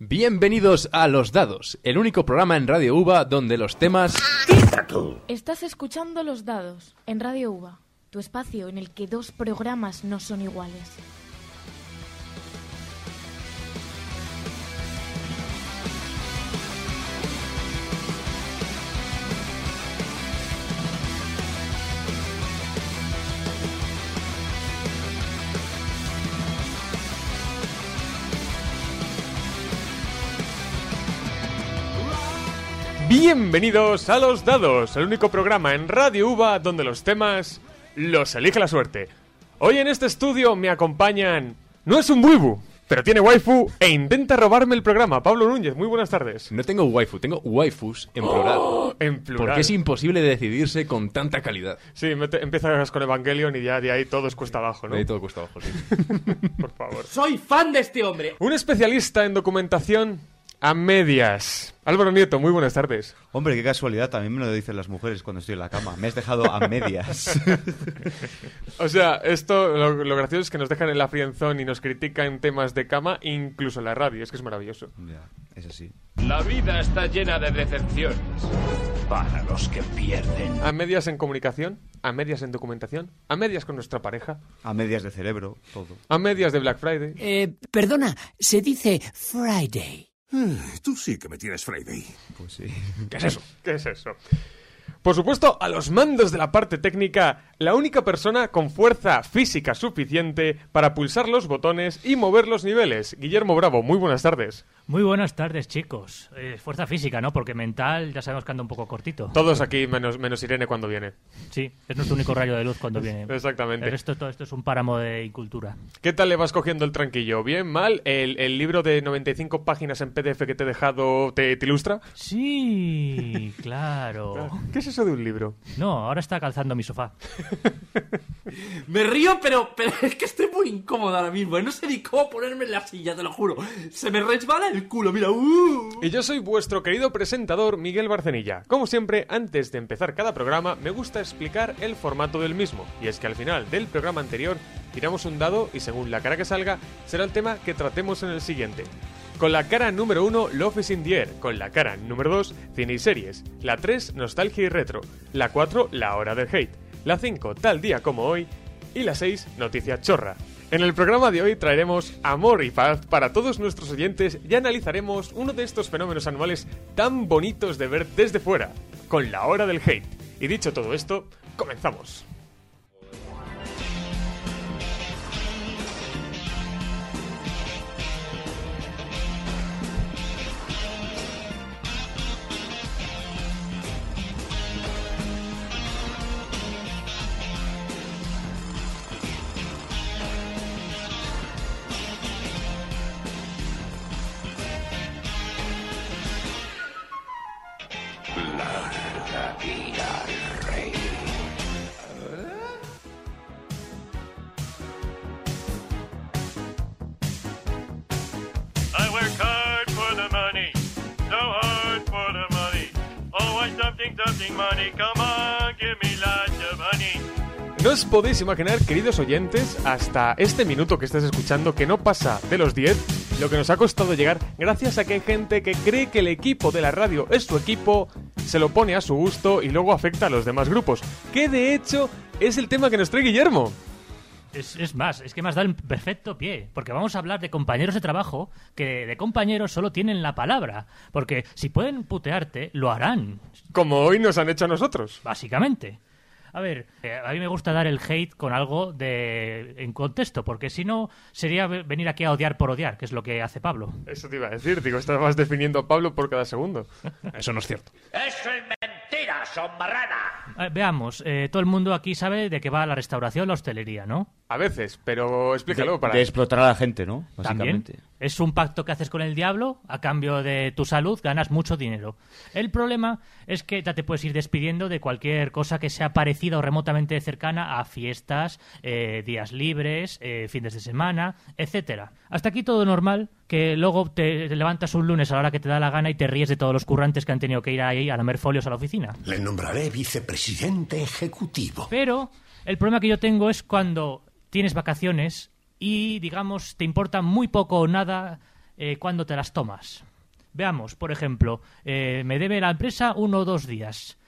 Bienvenidos a Los Dados, el único programa en Radio UVA donde los temas... Estás escuchando Los Dados en Radio UVA, tu espacio en el que dos programas no son iguales. Bienvenidos a Los Dados, el único programa en Radio UVA donde los temas los elige la suerte. Hoy en este estudio me acompañan... No es un buibu, pero tiene waifu e intenta robarme el programa. Pablo Núñez, muy buenas tardes. No tengo waifu, tengo waifus en plural. En plural. Porque es imposible decidirse con tanta calidad. Sí, empiezas con Evangelion y ya de ahí todo es cuesta abajo, ¿no? Ahí todo cuesta abajo, sí. Por favor. Soy fan de este hombre. Un especialista en documentación a medias. Álvaro Nieto, muy buenas tardes. Hombre, qué casualidad, también me lo dicen las mujeres cuando estoy en la cama. Me has dejado a medias. O sea, esto, lo, lo gracioso es que nos dejan en la frienzón y nos critican temas de cama, incluso en la radio. Es que es maravilloso. ya, es así. La vida está llena de decepciones. Para los que pierden. A medias en comunicación, a medias en documentación, a medias con nuestra pareja, A medias de cerebro, todo. a medias de Black Friday. Eh, perdona, se dice Friday. Tú sí que me tienes Friday. Pues sí. ¿Qué es eso? ¿Qué es eso? Por supuesto, a los mandos de la parte técnica, la única persona con fuerza física suficiente para pulsar los botones y mover los niveles. Guillermo Bravo, muy buenas tardes. Muy buenas tardes, chicos. Eh, fuerza física, ¿no? Porque mental ya sabemos que anda un poco cortito. Todos aquí, menos, menos Irene cuando viene. Sí, es nuestro único rayo de luz cuando viene. Exactamente. El resto, todo esto es un páramo de incultura. ¿Qué tal le vas cogiendo el tranquillo? ¿Bien? ¿Mal? ¿El, el libro de 95 páginas en PDF que te he dejado te, te ilustra? Sí, claro. ¿Qué es eso de un libro? No, ahora está calzando mi sofá. Me río, pero, pero es que estoy muy incómodo ahora mismo. No sé ni cómo ponerme en la silla, te lo juro. Se me resbala el Uh. Y yo soy vuestro querido presentador Miguel Barcenilla. Como siempre, antes de empezar cada programa, me gusta explicar el formato del mismo. Y es que al final del programa anterior tiramos un dado y según la cara que salga, será el tema que tratemos en el siguiente. Con la cara número 1, Love is in the Air. Con la cara número 2, cine y series. La 3, nostalgia y retro. La 4, la hora del hate. La 5, tal día como hoy. Y la 6, noticia chorra. En el programa de hoy traeremos amor y paz para todos nuestros oyentes y analizaremos uno de estos fenómenos anuales tan bonitos de ver desde fuera, con la hora del hate. Y dicho todo esto, comenzamos. I work hard for the money, so hard for the money. Always something, something money. Come on, give me lots of honey. No os podéis imaginar, queridos oyentes, hasta este minuto que estáis escuchando que no pasa de los 10, lo que nos ha costado llegar gracias a que hay gente que cree que el equipo de la radio es su equipo, se lo pone a su gusto y luego afecta a los demás grupos, que de hecho es el tema que nos trae Guillermo. Es, es más, es que has dado el perfecto pie. Porque vamos a hablar de compañeros de trabajo que de compañeros solo tienen la palabra. Porque si pueden putearte, lo harán. Como hoy nos han hecho a nosotros. Básicamente. A ver, eh, a mí me gusta dar el hate con algo de en contexto, porque si no sería ve- venir aquí a odiar por odiar, que es lo que hace Pablo. Eso te iba a decir, digo, estabas definiendo a Pablo por cada segundo. Eso no es cierto. Eso es mentira, son marrana. Veamos, eh, todo el mundo aquí sabe de qué va la restauración, la hostelería, ¿no? A veces, pero explícalo de, para... de explotar a la gente, ¿no? También. Es un pacto que haces con el diablo, a cambio de tu salud ganas mucho dinero. El problema es que ya te puedes ir despidiendo de cualquier cosa que sea parecida o remotamente cercana a fiestas, eh, días libres, eh, fines de semana, etcétera. Hasta aquí todo normal, que luego te, te levantas un lunes a la hora que te da la gana y te ríes de todos los currantes que han tenido que ir ahí a lamer folios a la oficina. Le nombraré vicepresidente ejecutivo. Pero el problema que yo tengo es cuando tienes vacaciones y, digamos, te importa muy poco o nada eh, cuando te las tomas. Veamos, por ejemplo, eh, me debe la empresa uno o dos días.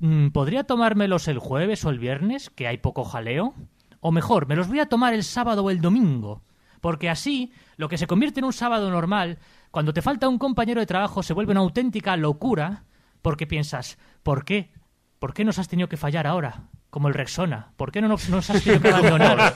Mm, ¿Podría tomármelos el jueves o el viernes, que hay poco jaleo? O mejor, me los voy a tomar el sábado o el domingo. Porque así, lo que se convierte en un sábado normal, cuando te falta un compañero de trabajo, se vuelve una auténtica locura, porque piensas, ¿por qué? ¿Por qué nos has tenido que fallar ahora? Como el Rexona. ¿Por qué no nos, nos has tenido que abandonar?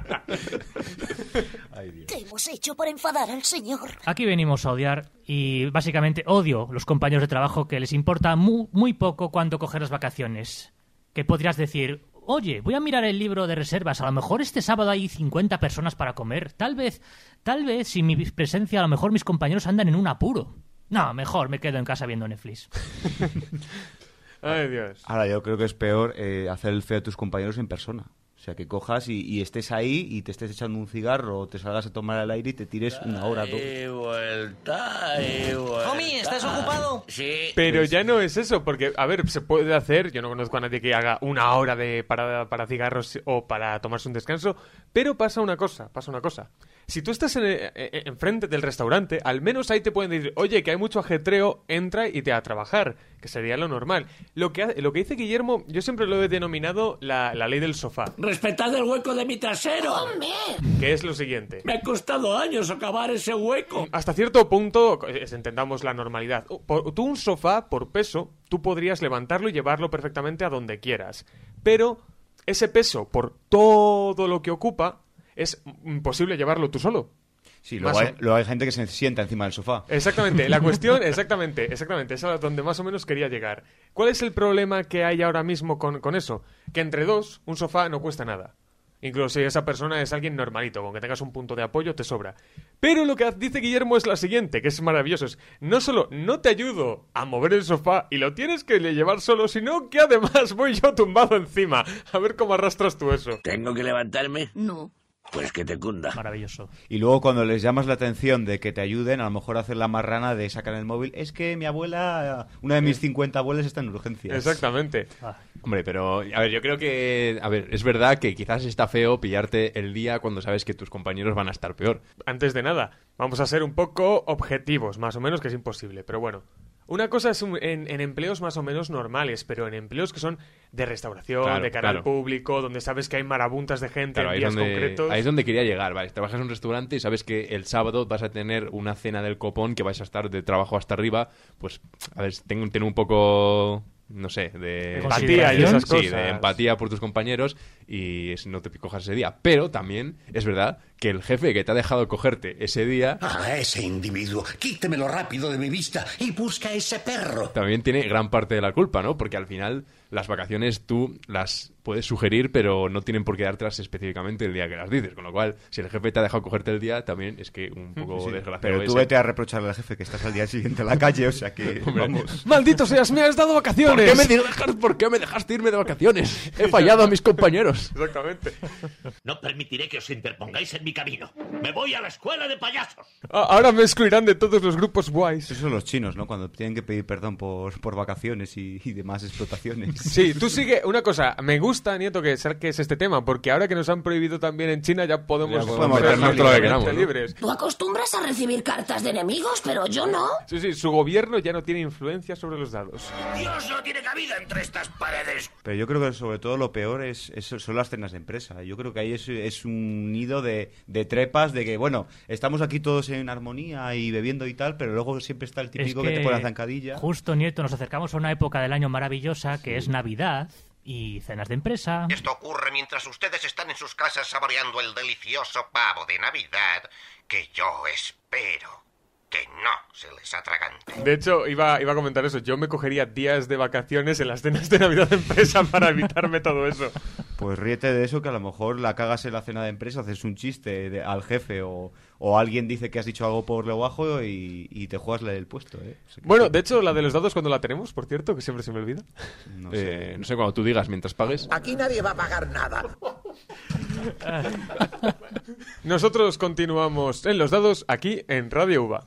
¿Qué hemos hecho por enfadar al señor? Aquí venimos a odiar y básicamente odio los compañeros de trabajo que les importa mu- muy poco cuando coger las vacaciones. Que podrías decir, oye, voy a mirar el libro de reservas, a lo mejor este sábado hay 50 personas para comer. Tal vez, tal vez sin mi presencia a lo mejor mis compañeros andan en un apuro. No, mejor me quedo en casa viendo Netflix. Ay, Dios. Ahora, yo creo que es peor eh, hacer el feo a tus compañeros en persona. O sea, que cojas y, y estés ahí y te estés echando un cigarro o te salgas a tomar el aire y te tires una hora, dos. He vuelta, he vuelta. Homie, ¿estás ocupado? Sí. Pero ya no es eso, porque, a ver, se puede hacer, yo no conozco a nadie que haga una hora de para, para cigarros o para tomarse un descanso, pero pasa una cosa, pasa una cosa. Si tú estás en, eh, eh, enfrente del restaurante, al menos ahí te pueden decir, oye, que hay mucho ajetreo, entra y te a trabajar, que sería lo normal. Lo que, lo que dice Guillermo, yo siempre lo he denominado la, la ley del sofá, Respetad el hueco de mi trasero. que es lo siguiente. Me ha costado años acabar ese hueco. Hasta cierto punto, entendamos la normalidad. Por- tú un sofá, por peso, tú podrías levantarlo y llevarlo perfectamente a donde quieras. Pero ese peso, por todo lo que ocupa, es imposible llevarlo tú solo. Sí, luego hay, o- luego hay gente que se sienta encima del sofá. Exactamente, la cuestión, exactamente, exactamente, es a donde más o menos quería llegar. ¿Cuál es el problema que hay ahora mismo con, con eso? Que entre dos, un sofá no cuesta nada. Incluso si esa persona es alguien normalito, con que tengas un punto de apoyo, te sobra. Pero lo que dice Guillermo es la siguiente, que es maravilloso. Es, no solo no te ayudo a mover el sofá y lo tienes que llevar solo, sino que además voy yo tumbado encima. A ver cómo arrastras tú eso. ¿Tengo que levantarme? No. Pues que te cunda. Maravilloso. Y luego cuando les llamas la atención de que te ayuden, a lo mejor hacer la marrana de sacar el móvil. Es que mi abuela, una de mis 50 abuelas está en urgencias. Exactamente. Hombre, pero a ver, yo creo que, a ver, es verdad que quizás está feo pillarte el día cuando sabes que tus compañeros van a estar peor. Antes de nada, vamos a ser un poco objetivos, más o menos, que es imposible, pero bueno. Una cosa es un- en, en empleos más o menos normales, pero en empleos que son de restauración, Claro, de cara al claro. público, donde sabes que hay marabuntas de gente Claro, en días donde, concretos. ahí es donde quería llegar, ¿vale? Trabajas en un restaurante y sabes que el sábado vas a tener una cena del copón que vais a estar de trabajo hasta arriba, pues, a ver, tengo, tengo un poco, no sé, de... Empatía y esas Sí, cosas. de empatía por tus compañeros y es- no te cojas ese día. Pero también es verdad que el jefe que te ha dejado cogerte ese día A ese individuo, quítemelo rápido de mi vista y busca a ese perro. también tiene gran parte de la culpa, ¿no? Porque al final las vacaciones tú las puedes sugerir, pero no tienen por qué dártelas específicamente el día que las dices. Con lo cual, si el jefe te ha dejado cogerte el día, también es que un poco Sí, desgraciado. pero tú ese. vete a reprocharle al jefe que estás al día siguiente en la calle, o sea que Hombre, vamos. ¡Maldito seas! ¡Me has dado vacaciones! ¿Por qué, me dejas- ¿Por qué me dejaste irme de vacaciones? He fallado a mis compañeros. Exactamente. No permitiré que os interpongáis en mi camino. Me voy a la escuela de payasos. Ah, Ahora me excluirán de todos los grupos guays. Esos son los chinos, ¿no? Cuando tienen que pedir perdón por, por vacaciones y, y demás explotaciones. Sí, tú sigue. Una cosa, me gusta, Nieto, que saques este tema, porque ahora que nos han prohibido también en China, ya podemos, Ya podemos ser libres. Tú acostumbras a recibir cartas de enemigos, pero yo no. Sí, sí, su gobierno ya no tiene influencia sobre los dados. Dios no tiene cabida entre estas paredes. Pero yo creo que sobre todo lo peor es, es- son las cenas de empresa. Yo creo que ahí es, es un nido de, de trepas, de que, bueno, estamos aquí todos en armonía y bebiendo y tal, pero luego siempre está el típico que, te pone la zancadilla. Justo, Nieto, nos acercamos a una época del año maravillosa que es Navidad y cenas de empresa. Esto ocurre mientras ustedes están en sus casas saboreando el delicioso pavo de Navidad que yo espero que no se les atragante. De hecho, iba, iba a comentar eso. Yo me cogería días de vacaciones en las cenas de Navidad de empresa para evitarme todo eso. Pues ríete de eso, que a lo mejor la cagas en la cena de empresa, haces un chiste de- al jefe o, o alguien dice que has dicho algo por lo bajo y, y te juegas la del puesto, ¿eh? O sea que- Bueno, de hecho, la de los dados, cuando la tenemos, por cierto, que siempre se me olvida. No Eh, no sé, cuando tú digas mientras pagues. Aquí nadie va a pagar nada. Nosotros continuamos en los dados aquí en Radio UVA.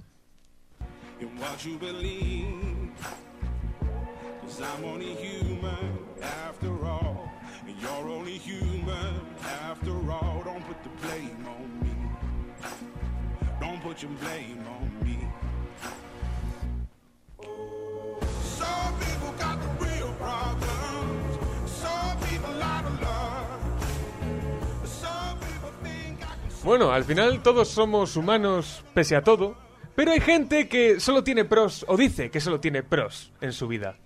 Blame on me. Don't put your blame on me. Some people got the real problems. Some people out of love. Some people think I can Bueno, al final todos somos humanos pese a todo, pero hay gente que solo tiene pros, o dice que solo tiene pros en su vida.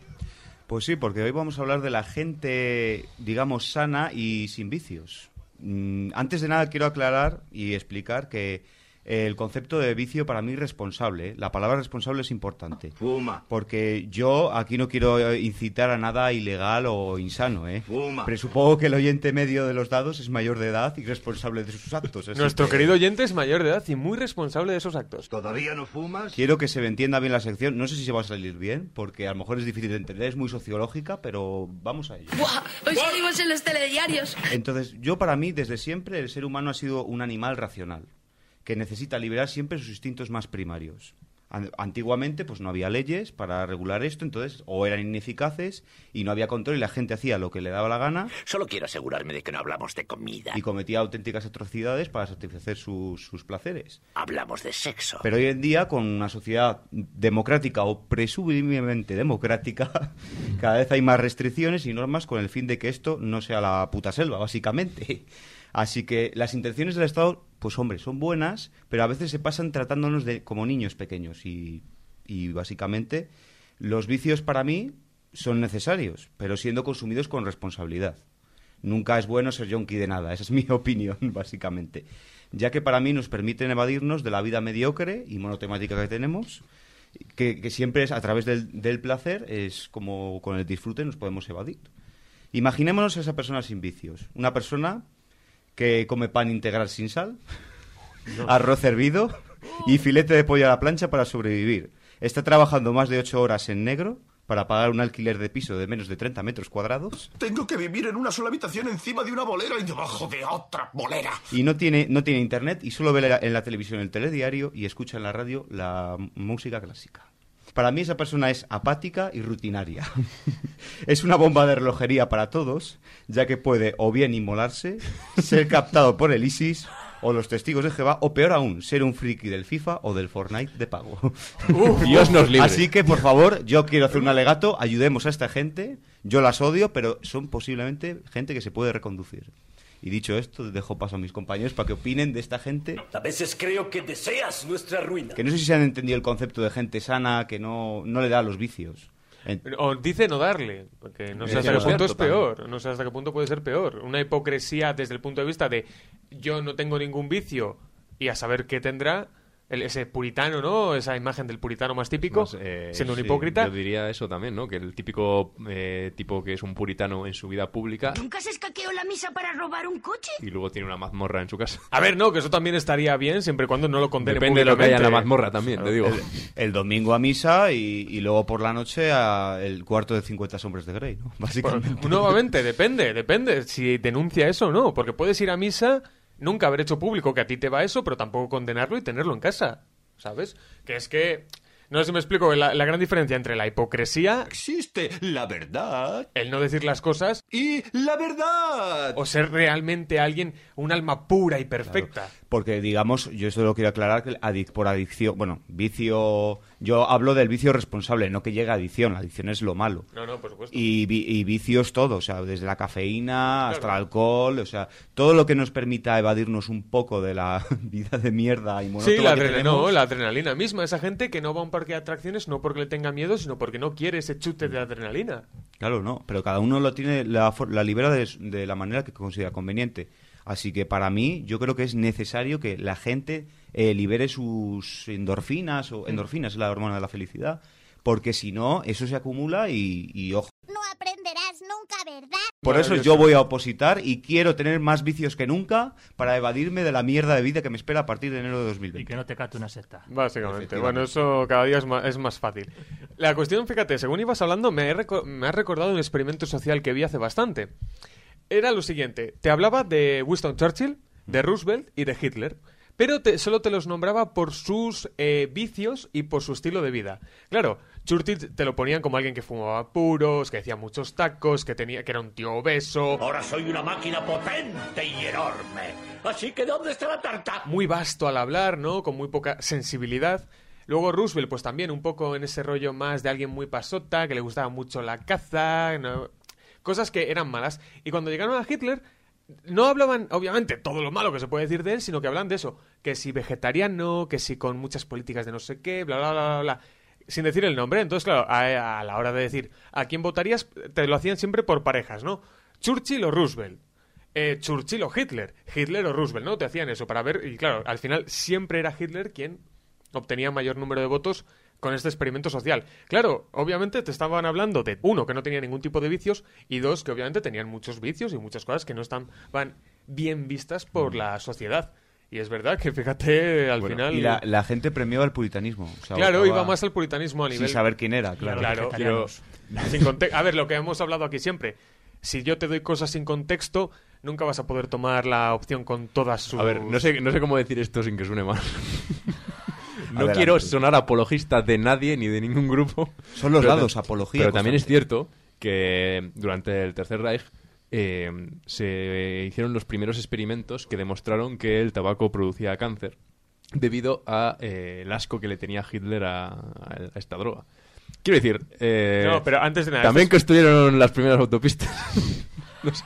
Pues sí, porque hoy vamos a hablar de la gente, digamos, sana y sin vicios. Mm, Antes de nada quiero aclarar y explicar que el concepto de vicio para mí es responsable. ¿eh? La palabra responsable es importante. Fuma. Porque yo aquí no quiero eh, incitar a nada ilegal o insano, ¿eh? Fuma. Presupongo que el oyente medio de los dados es mayor de edad y responsable de sus actos. Nuestro que querido oyente es mayor de edad y muy responsable de esos actos. ¿Todavía no fumas? Quiero que se me entienda bien la sección. No sé si se va a salir bien, porque a lo mejor es difícil de entender, es muy sociológica, pero vamos a ello. ¡Buah! Hoy salimos en los telediarios. Entonces, yo para mí, desde siempre, el ser humano ha sido un animal racional, que necesita liberar siempre sus instintos más primarios. An- Antiguamente, pues no había leyes para regular esto, entonces, o eran ineficaces y no había control y la gente hacía lo que le daba la gana Solo quiero asegurarme de que no hablamos de comida. y cometía auténticas atrocidades para satisfacer sus, sus placeres. Hablamos de sexo. Pero hoy en día, con una sociedad democrática o presumiblemente democrática, cada vez hay más restricciones y normas con el fin de que esto no sea la puta selva, básicamente. Así que las intenciones del Estado, pues hombre, son buenas, pero a veces se pasan tratándonos de, como niños pequeños y, básicamente los vicios para mí son necesarios, pero siendo consumidos con responsabilidad. Nunca es bueno ser yonki de nada, esa es mi opinión, básicamente. Ya que para mí nos permiten evadirnos de la vida mediocre y monotemática que tenemos, que, que siempre es a través del, del placer, es como con el disfrute nos podemos evadir. Imaginémonos a esa persona sin vicios. Una persona que come pan integral sin sal, arroz hervido y filete de pollo a la plancha para sobrevivir. Está trabajando más de ocho horas en negro para pagar un alquiler de piso de menos de 30 metros cuadrados Tengo que vivir en una sola habitación encima de una bolera y debajo de otra bolera. y no tiene, no tiene internet y solo ve la- en la televisión el telediario y escucha en la radio la música clásica. Para mí esa persona es apática y rutinaria. es una bomba de relojería para todos, ya que puede o bien inmolarse, ser captado por el ISIS o los testigos de Jehová, o peor aún, ser un friki del FIFA o del Fortnite de pago. Uf, Dios nos libre. Así que, por favor, yo quiero hacer un alegato, ayudemos a esta gente, yo las odio, pero son posiblemente gente que se puede reconducir. Y dicho esto, dejo paso a mis compañeros para que opinen de esta gente A veces creo que deseas nuestra ruina. que no sé si se han entendido el concepto de gente sana que no, no le da los vicios. En- O dice no darle, porque no sé Es hasta qué punto es peor, no sé hasta qué punto puede ser peor. Una hipocresía desde el punto de vista de yo no tengo ningún vicio y a saber qué tendrá el- ese puritano, ¿no? Esa imagen del puritano más típico, Más, eh, siendo un sí, hipócrita. Yo diría eso también, ¿no? Que el típico eh, tipo que es un puritano en su vida pública ¿Nunca se escaqueó la misa para robar un coche? y luego tiene una mazmorra en su casa. A ver, no, que eso también estaría bien siempre y cuando no lo condene Depende de lo que haya en la mazmorra también, te digo. el, el domingo a misa y, y luego por la noche a el cuarto de 50 sombras de Grey, ¿no? Básicamente. Bueno, nuevamente, depende, depende si denuncia eso o no, porque puedes ir a misa, nunca haber hecho público que a ti te va eso, pero tampoco condenarlo y tenerlo en casa, ¿sabes? Que es que, no sé si me explico, la, la gran diferencia entre la hipocresía, Existe la verdad el no decir las cosas, y la verdad. o ser realmente alguien, un alma pura y perfecta. Porque, digamos, yo esto lo quiero aclarar, que adic- por adicción, bueno, vicio, yo hablo del vicio responsable, no que llegue a adicción, la adicción es lo malo. No, no, por supuesto. Y, vi- y vicios todo, o sea, desde la cafeína hasta el alcohol, o sea, todo lo que nos permita evadirnos un poco de la vida de mierda y monótona Sí, la, que adrena- tenemos. no, la adrenalina misma, esa gente que no va a un parque de atracciones no porque le tenga miedo, sino porque no quiere ese chute de adrenalina. Claro, no, pero cada uno lo tiene, la, libera de, de la manera que considera conveniente. Así que para mí, yo creo que es necesario que la gente eh, libere sus endorfinas, o endorfinas es la hormona de la felicidad, porque si no, eso se acumula y, y ojo. No aprenderás nunca, ¿verdad? Por eso yo voy a opositar y quiero tener más vicios que nunca para evadirme de la mierda de vida que me espera a partir de enero de 2020. Y que no te cate una secta. Básicamente. Bueno, eso cada día es más, es más fácil. La cuestión, fíjate, según ibas hablando, me, he me has recordado un experimento social que vi hace bastante. Era lo siguiente. Te hablaba de Winston Churchill, de Roosevelt y de Hitler. pero te- solo te los nombraba por sus eh, vicios y por su estilo de vida. Claro, Churchill te lo ponían como alguien que fumaba puros, que hacía muchos tacos, que tenía que era un tío obeso, Ahora soy una máquina potente y enorme. Así que ¿dónde está la tarta? muy vasto al hablar, ¿no? Con muy poca sensibilidad. Luego Roosevelt, pues también un poco en ese rollo más de alguien muy pasota, que le gustaba mucho la caza, ¿no? Cosas que eran malas. Y cuando llegaron a Hitler, no hablaban, obviamente, todo lo malo que se puede decir de él, sino que hablan de eso, que si vegetariano, que si con muchas políticas de no sé qué, bla, bla, bla, bla, bla, sin decir el nombre. Entonces, claro, a, la hora de decir a quién votarías, te lo hacían siempre por parejas, ¿no? Churchill o Roosevelt. Eh, Churchill o Hitler, Hitler o Roosevelt, ¿no? Te hacían eso para ver, y claro, al final siempre era Hitler quien obtenía mayor número de votos con este experimento social. Claro, obviamente te estaban hablando de uno que no tenía ningún tipo de vicios y dos que obviamente tenían muchos vicios y muchas cosas que no estaban bien vistas por la sociedad. Y es verdad que fíjate al Bueno, final Y la, la gente premió al puritanismo. o sea, Claro, iba más al puritanismo a Sin nivel saber quién era, claro. Claro, pero sin conte- A ver, lo que hemos hablado aquí siempre. Si yo te doy cosas sin contexto, nunca vas a poder tomar la opción con todas sus... A ver, no sé, no sé cómo decir esto sin que suene mal. no Adelante. quiero sonar apologista de nadie ni de ningún grupo. Son los ta- apología Pero también es cierto que durante el Tercer Reich eh, se hicieron los primeros experimentos que demostraron que el tabaco producía cáncer debido a eh, el asco que le tenía Hitler a, a esta droga. Quiero decir, eh, No, pero antes de nada, también construyeron las primeras autopistas. no sé.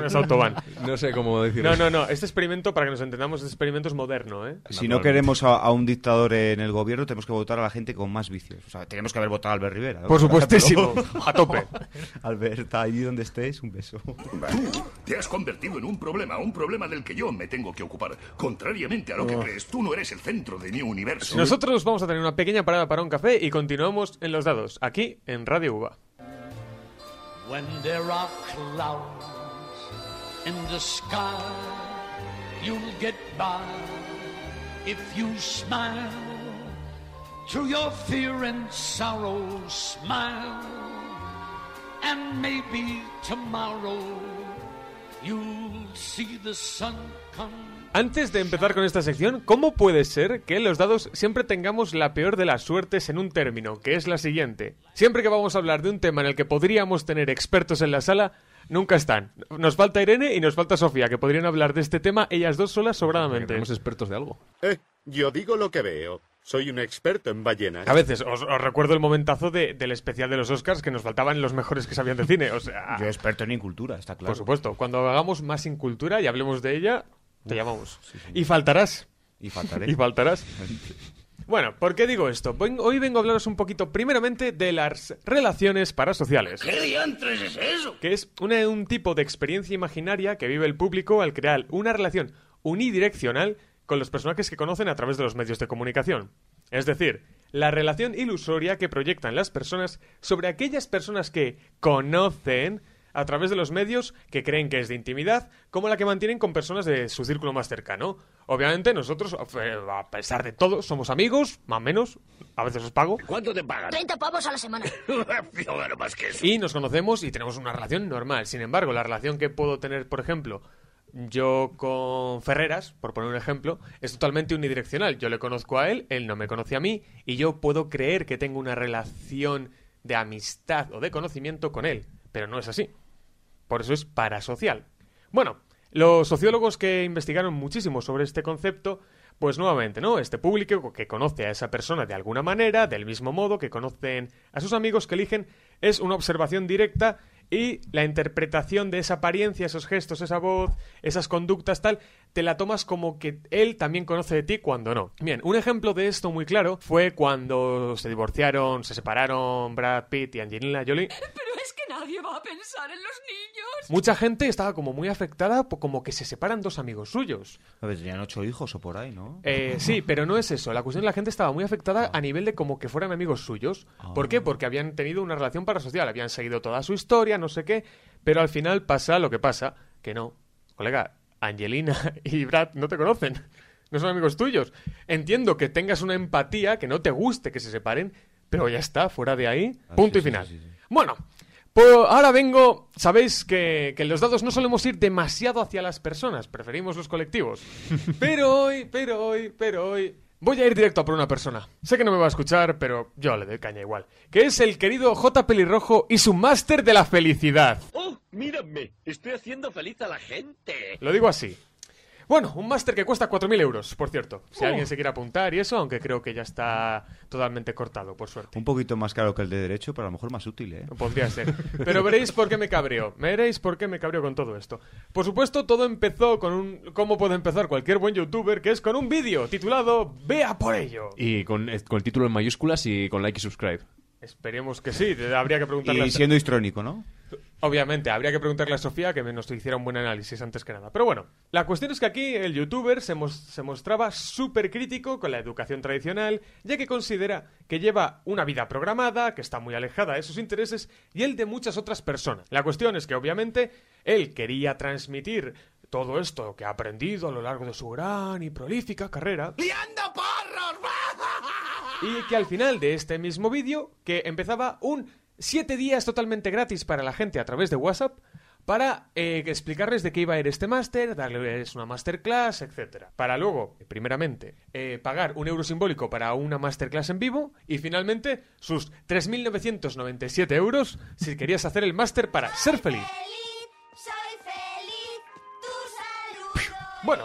Las autobahn. No sé cómo decirlo. No, no, no. Este experimento, para que nos entendamos, este experimento es moderno, ¿eh? Si no queremos a, a un dictador en el gobierno, tenemos que votar a la gente con más vicios. O sea, tenemos que haber votado a Albert Rivera. ¿no? Por supuestísimo, a tope. Albert, ahí donde estés, un beso. Tú te has convertido en un problema, un problema del que yo me tengo que ocupar. Contrariamente a lo que Oh. crees, tú no eres el centro de mi universo. Nosotros vamos a tener una pequeña parada para un café y continuamos en los dados, aquí en Radio UBA. When there are clouds in the sky, you'll get by if you smile. Through your fear and sorrow, smile. And maybe tomorrow you'll see the sun come. Antes de empezar con esta sección, ¿cómo puede ser que en los dados siempre tengamos la peor de las suertes en un término, que es la siguiente? Siempre que vamos a hablar de un tema en el que podríamos tener expertos en la sala, nunca están. Nos falta Irene y nos falta Sofía, que podrían hablar de este tema ellas dos solas sobradamente. Somos expertos de algo. Eh, yo digo lo que veo. Soy un experto en ballenas. A veces, os, os recuerdo el momentazo de- del especial de los Oscars que nos faltaban los mejores que sabían de cine. O sea, Yo experto en incultura, está claro. por supuesto, cuando hagamos más incultura y hablemos de ella, te llamamos. Y faltarás. Y faltaré. Y faltarás. Bueno, ¿por qué digo esto? Hoy vengo a hablaros un poquito, primeramente, de las relaciones parasociales. ¿Qué diantres es eso? Que es una- un tipo de experiencia imaginaria que vive el público al crear una relación unidireccional con los personajes que conocen a través de los medios de comunicación. Es decir, la relación ilusoria que proyectan las personas sobre aquellas personas que conocen a través de los medios que creen que es de intimidad, como la que mantienen con personas de su círculo más cercano. Obviamente nosotros, eh, a pesar de todo, somos amigos, más o menos, a veces os pago. ¿Cuánto te pagan? 30 pavos a la semana. Yo gano más que eso. Y nos conocemos y tenemos una relación normal. Sin embargo, la relación que puedo tener, por ejemplo, yo con Ferreras, por poner un ejemplo, es totalmente unidireccional. Yo le conozco a él, él no me conoce a mí, y yo puedo creer que tengo una relación de amistad o de conocimiento con él, pero no es así. Por eso es parasocial. Bueno, los sociólogos que investigaron muchísimo sobre este concepto, pues nuevamente, ¿no? Este público que conoce a esa persona de alguna manera, del mismo modo que conocen a sus amigos que eligen, es una observación directa y la interpretación de esa apariencia, esos gestos, esa voz, esas conductas, tal, te la tomas como que él también conoce de ti cuando no. Bien, un ejemplo de esto muy claro fue cuando se divorciaron, se separaron Brad Pitt y Angelina Jolie. Pero es que nadie va a pensar en los niños. Mucha gente estaba como muy afectada, po- como que se separan dos amigos suyos. A ver, tenían ocho hijos o por ahí, ¿no? Eh, sí, pero no es eso. La cuestión es que la gente estaba muy afectada a nivel de como que fueran amigos suyos. ¿Por qué? Porque habían tenido una relación parasocial, habían seguido toda su historia, no sé qué, pero al final pasa lo que pasa, que no. Colega, Angelina y Brad no te conocen. No son amigos tuyos. Entiendo que tengas una empatía, que no te guste que se separen, pero ya está, fuera de ahí, punto y final. Bueno, Pues ahora vengo, sabéis que, que en los dados no solemos ir demasiado hacia las personas, preferimos los colectivos. Pero hoy, pero hoy, pero hoy, voy a ir directo a por una persona. Sé que no me va a escuchar, pero yo le doy caña igual. Que es el querido J. Pelirrojo y su máster de la felicidad. ¡Oh, mírame! Estoy haciendo feliz a la gente. Lo digo así. Bueno, un máster que cuesta 4.000 euros, por cierto. Si Oh. alguien se quiere apuntar y eso, aunque creo que ya está totalmente cortado, por suerte. Un poquito más caro que el de derecho, pero a lo mejor más útil, ¿eh? Podría ser. Pero veréis por qué me cabreo. Veréis por qué me cabreo con todo esto. Por supuesto, todo empezó con un... ¿Cómo puede empezar cualquier buen youtuber? Que es con un vídeo titulado Vea por ello. Y con, eh, con el título en mayúsculas y con like y subscribe. Esperemos que sí. Habría que preguntarle Y siendo histrónico, ¿no? Obviamente, habría que preguntarle a Sofía que nos hiciera un buen análisis antes que nada. Pero bueno, la cuestión es que aquí el youtuber se, mos- se mostraba súper crítico con la educación tradicional, ya que considera que lleva una vida programada, que está muy alejada de sus intereses y el de muchas otras personas. La cuestión es que obviamente él quería transmitir todo esto que ha aprendido a lo largo de su gran y prolífica carrera. ¡Liando porros! Y que al final de este mismo vídeo, que empezaba un 7 días totalmente gratis para la gente a través de WhatsApp, para eh, explicarles de qué iba a ir este máster, darles una masterclass, etcétera. Para luego, primeramente, eh, pagar un euro simbólico para una masterclass en vivo y finalmente sus 3.997 euros si querías hacer el máster para ser feliz. Bueno,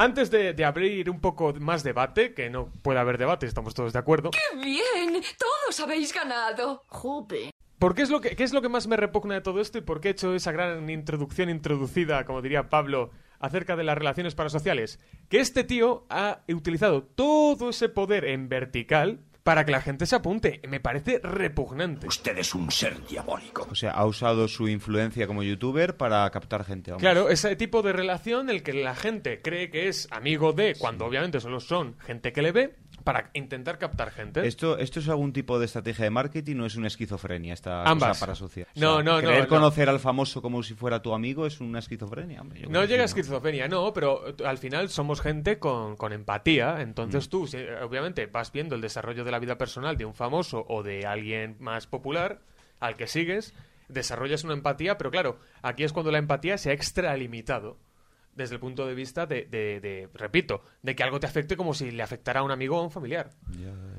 antes de, de abrir un poco más debate, que no puede haber debate, estamos todos de acuerdo. ¡Qué bien! Todos habéis ganado. Jope. ¿Por qué es, lo que, qué es lo que más me repugna de todo esto y por qué he hecho esa gran introducción introducida, como diría Pablo, acerca de las relaciones parasociales? Que este tío ha utilizado todo ese poder en vertical para que la gente se apunte. Me parece repugnante. Usted es un ser diabólico. O sea, ha usado su influencia como youtuber para captar gente. vamos. Claro, ese tipo de relación en el que la gente cree que es amigo de, cuando obviamente solo son gente que le ve, para intentar captar gente. ¿Esto, ¿Esto es algún tipo de estrategia de marketing o es una esquizofrenia esta Ambas. cosa parasocial? O No, sea, no, no, Querer no. conocer al famoso como si fuera tu amigo es una esquizofrenia. hombre, No llega a esquizofrenia, no, pero eh, al final somos gente con, con empatía. Entonces Mm. tú, si- obviamente, vas viendo el desarrollo de la vida personal de un famoso o de alguien más popular al que sigues, desarrollas una empatía, pero claro, aquí es cuando la empatía se ha extralimitado desde el punto de vista de, de- de, repito, de que algo te afecte como si le afectara a un amigo o a un familiar.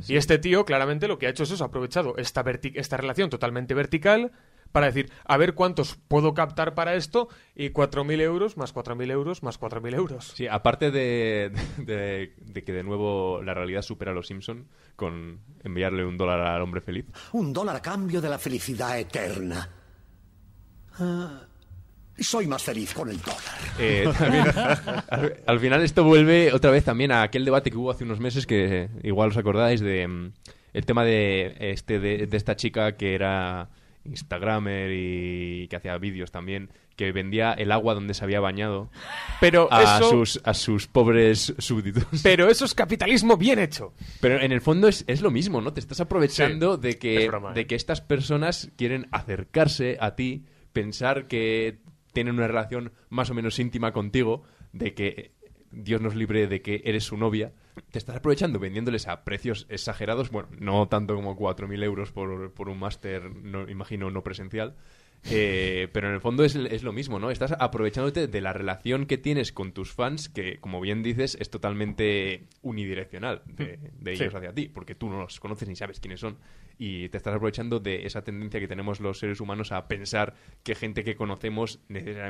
Y este tío claramente lo que ha hecho es eso, ha aprovechado esta, verti- esta relación totalmente vertical para decir, a ver cuántos puedo captar para esto y 4.000 euros más 4.000 euros más 4.000 euros. Sí, aparte de, de- de que de nuevo la realidad supera a los Simpson con enviarle un dólar al hombre feliz. Un dólar a cambio de la felicidad eterna. Ah, soy más feliz con el dólar. Eh, también, al, al final esto vuelve otra vez también a aquel debate que hubo hace unos meses que igual os acordáis de mm, el tema de este de, de esta chica que era Instagramer y que hacía vídeos también que vendía el agua donde se había bañado Pero a eso- sus a sus pobres súbditos. Pero eso es capitalismo bien hecho. Pero en el fondo es, es lo mismo, ¿no? Te estás aprovechando de, que, es broma, de ¿eh? que estas personas quieren acercarse a ti, pensar que tienen una relación más o menos íntima contigo, de que Dios nos libre de que eres su novia. Te estás aprovechando vendiéndoles a precios exagerados, bueno, no tanto como 4.000 euros por, por un máster, no, imagino, no presencial. Eh, pero en el fondo es, es lo mismo, ¿no? Estás aprovechándote de la relación que tienes con tus fans, que, como bien dices, es totalmente unidireccional de, de Sí. ellos hacia ti, porque tú no los conoces ni sabes quiénes son. Y te estás aprovechando de esa tendencia que tenemos los seres humanos a pensar que gente que conocemos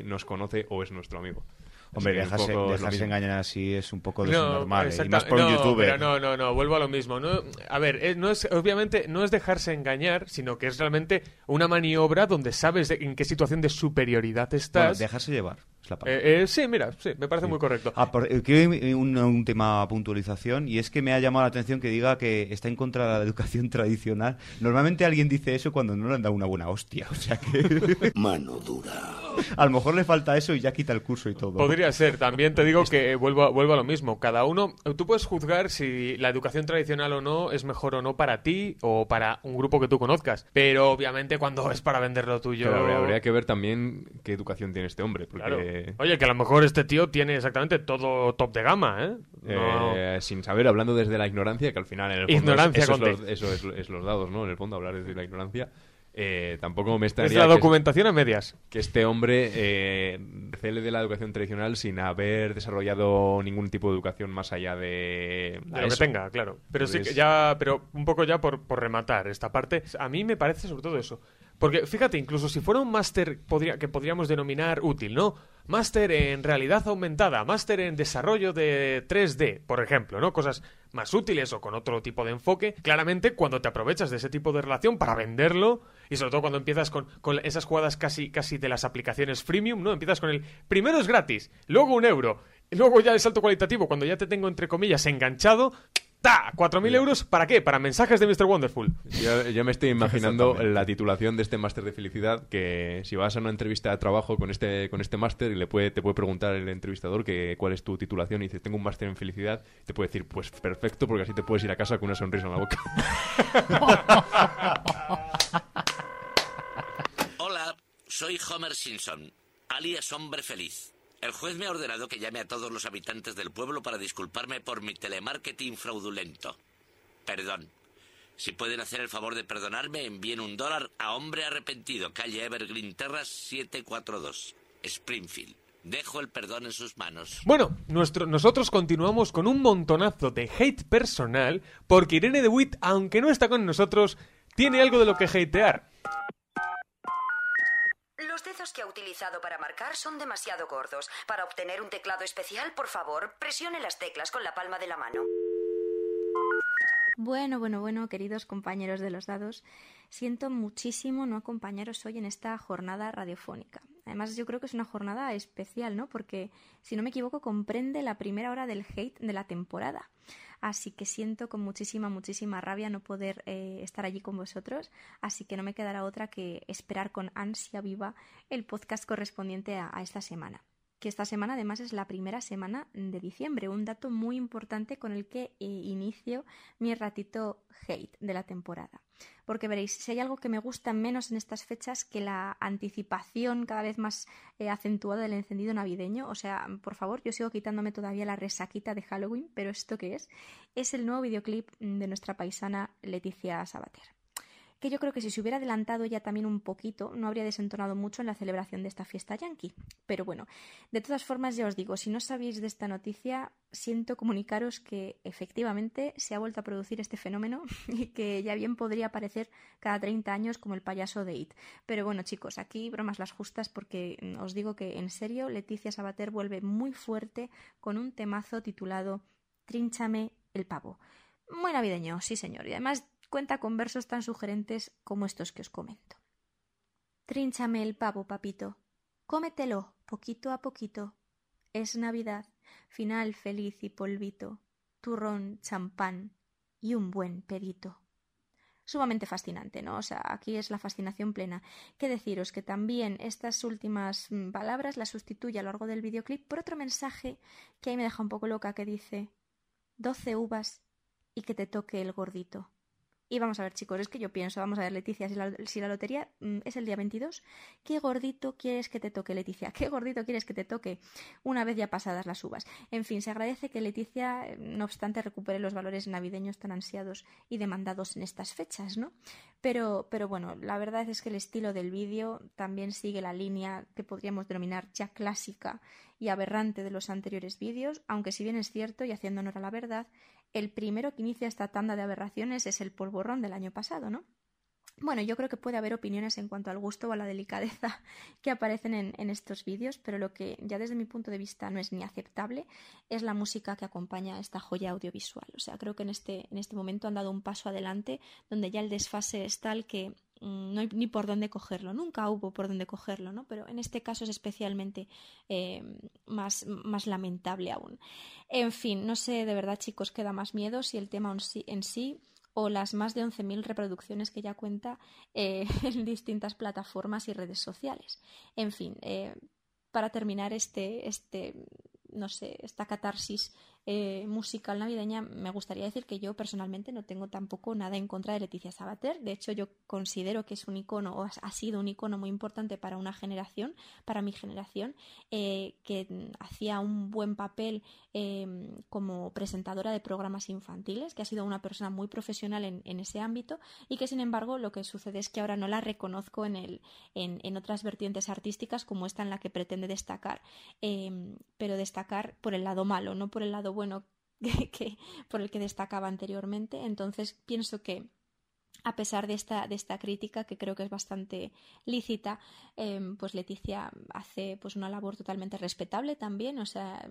nos conoce o es nuestro amigo. Hombre, un dejarse, engañar así es un poco No, desnormal. ¿eh? Y más por un no, youtuber. pero no, no, no, vuelvo a lo mismo. No, a ver, eh, no es, obviamente no es dejarse engañar, sino que es realmente una maniobra donde sabes de- en qué situación de superioridad Bueno, estás. dejarse llevar. La palabra. Eh, eh, sí, mira, sí, me parece muy correcto. Ah, por- eh, quiero ir- un, un tema puntualización y es que me ha llamado la atención que diga que está en contra de la educación tradicional. Normalmente alguien dice eso cuando no le han dado una buena hostia, o sea que... Mano dura. A lo mejor le falta eso y ya quita el curso y todo. Podría ser, también te digo que vuelvo a, vuelvo a lo mismo. Cada uno, tú puedes juzgar si la educación tradicional o no es mejor o no para ti o para un grupo que tú conozcas. Pero obviamente cuando es para vender lo tuyo. Pero habría, habría que ver también qué educación tiene este hombre, porque... Claro. Oye, que a lo mejor este tío tiene exactamente todo top de gama, ¿eh? No- Eh, sin saber, hablando desde la ignorancia, que al final en el fondo Ignorancia, es- eso, es los, eso es, es los dados, ¿no? En el fondo, hablar desde la ignorancia. eh, tampoco me Es estaría la que- documentación a medias. que este hombre eh, cele de la educación tradicional sin haber desarrollado ningún tipo de educación más allá de, De lo que tenga, claro. Pero sí que ya, pero un poco ya por, por rematar esta parte, a mí me parece sobre todo eso. Porque fíjate, incluso si fuera un máster que podríamos denominar útil, ¿no? Máster en realidad aumentada, máster en desarrollo de 3D, por ejemplo, ¿no? Cosas más útiles o con otro tipo de enfoque. Claramente, cuando te aprovechas de ese tipo de relación para venderlo, y sobre todo cuando empiezas con, con esas jugadas casi, casi de las aplicaciones freemium, ¿no? Empiezas con el primero es gratis, luego un euro, luego ya el salto cualitativo, cuando ya te tengo entre comillas enganchado, ¡ta! ¿4.000 euros para qué? Para mensajes de Mr. Wonderful. Yo, yo me estoy imaginando la titulación de este máster de felicidad que si vas a una entrevista de trabajo con este con este máster y le puede te puede preguntar el entrevistador que cuál es tu titulación y dices tengo un máster en felicidad te puede decir pues perfecto porque así te puedes ir a casa con una sonrisa en la boca. Hola, soy Homer Simpson, alias Hombre Feliz. El juez me ha ordenado que llame a todos los habitantes del pueblo para disculparme por mi telemarketing fraudulento. Perdón. Si pueden hacer el favor de perdonarme, envíen un dólar a Hombre Arrepentido, calle Evergreen Terrace 742, Springfield. Dejo el perdón en sus manos. Bueno, nuestro, nosotros continuamos con un montonazo de hate personal porque Irene DeWitt, aunque no está con nosotros, tiene algo de lo que hatear. Que ha utilizado para marcar son demasiado gordos. Para obtener un teclado especial, por favor, presione las teclas con la palma de la mano. Bueno, bueno, bueno, queridos compañeros de los dados, siento muchísimo no acompañaros hoy en esta jornada radiofónica. Además, yo creo que es una jornada especial, ¿no? Porque, si no me equivoco, comprende la primera hora del hate de la temporada. Así que siento con muchísima, muchísima rabia no poder eh, estar allí con vosotros. Así que no me quedará otra que esperar con ansia viva el podcast correspondiente a, a esta semana que esta semana además es la primera semana de diciembre, un dato muy importante con el que eh, inicio mi ratito hate de la temporada. Porque veréis, si hay algo que me gusta menos en estas fechas que la anticipación cada vez más eh, acentuada del encendido navideño, o sea, por favor, yo sigo quitándome todavía la resaquita de Halloween, pero ¿esto qué es? Es el nuevo videoclip de nuestra paisana Leticia Sabater que yo creo que si se hubiera adelantado ya también un poquito, no habría desentonado mucho en la celebración de esta fiesta yankee. Pero bueno, de todas formas ya os digo, si no sabéis de esta noticia, siento comunicaros que efectivamente se ha vuelto a producir este fenómeno y que ya bien podría aparecer cada 30 años como el payaso de It. Pero bueno, chicos, aquí bromas las justas porque os digo que en serio Leticia Sabater vuelve muy fuerte con un temazo titulado Trínchame el pavo. Muy navideño, sí señor, y además cuenta con versos tan sugerentes como estos que os comento. Trínchame el pavo, papito, cómetelo poquito a poquito. Es Navidad, final feliz y polvito, turrón, champán y un buen pedito. Sumamente fascinante, ¿no? O sea, aquí es la fascinación plena. ¿Qué deciros? Que también estas últimas mm, palabras las sustituye a lo largo del videoclip por otro mensaje que ahí me deja un poco loca que dice doce uvas y que te toque el gordito. Y vamos a ver, chicos, es que yo pienso, vamos a ver, Leticia, si la, lotería mm, es el día 22, ¿qué gordito quieres que te toque, Leticia? ¿Qué gordito quieres que te toque una vez ya pasadas las uvas? En fin, se agradece que Leticia, eh, no obstante, recupere los valores navideños tan ansiados y demandados en estas fechas, ¿no? Pero, pero bueno, la verdad es que el estilo del vídeo también sigue la línea que podríamos denominar ya clásica y aberrante de los anteriores vídeos, aunque si bien es cierto, y haciendo honor a la verdad, el primero que inicia esta tanda de aberraciones es el polvorrón del año pasado, ¿no? Bueno, yo creo que puede haber opiniones en cuanto al gusto o a la delicadeza que aparecen en, estos vídeos, pero lo que ya desde mi punto de vista no es ni aceptable es la música que acompaña a esta joya audiovisual. O sea, creo que en este, en este momento han dado un paso adelante donde ya el desfase es tal que mmm, no hay ni por dónde cogerlo. Nunca hubo por dónde cogerlo, ¿no? Pero en este caso es especialmente eh, más, más lamentable aún. En fin, no sé de verdad, chicos, qué da más miedo si el tema en sí o las más de 11.000 reproducciones que ya cuenta eh, en distintas plataformas y redes sociales. En fin, eh, para terminar este, este, no sé, esta catarsis eh, musical navideña, me gustaría decir que yo personalmente no tengo tampoco nada en contra de Leticia Sabater. De hecho, yo considero que es un icono, o ha sido un icono muy importante para una generación, para mi generación, eh, que hacía un buen papel eh, como presentadora de programas infantiles, que ha sido una persona muy profesional en, en ese ámbito y que, sin embargo, lo que sucede es que ahora no la reconozco en, el, en, en otras vertientes artísticas como esta en la que pretende destacar, pero destacar por el lado malo, no por el lado bueno que, por el que destacaba anteriormente. Entonces pienso que a pesar de esta, de esta crítica, que creo que es bastante lícita, eh, pues Leticia hace pues una labor totalmente respetable también, o sea,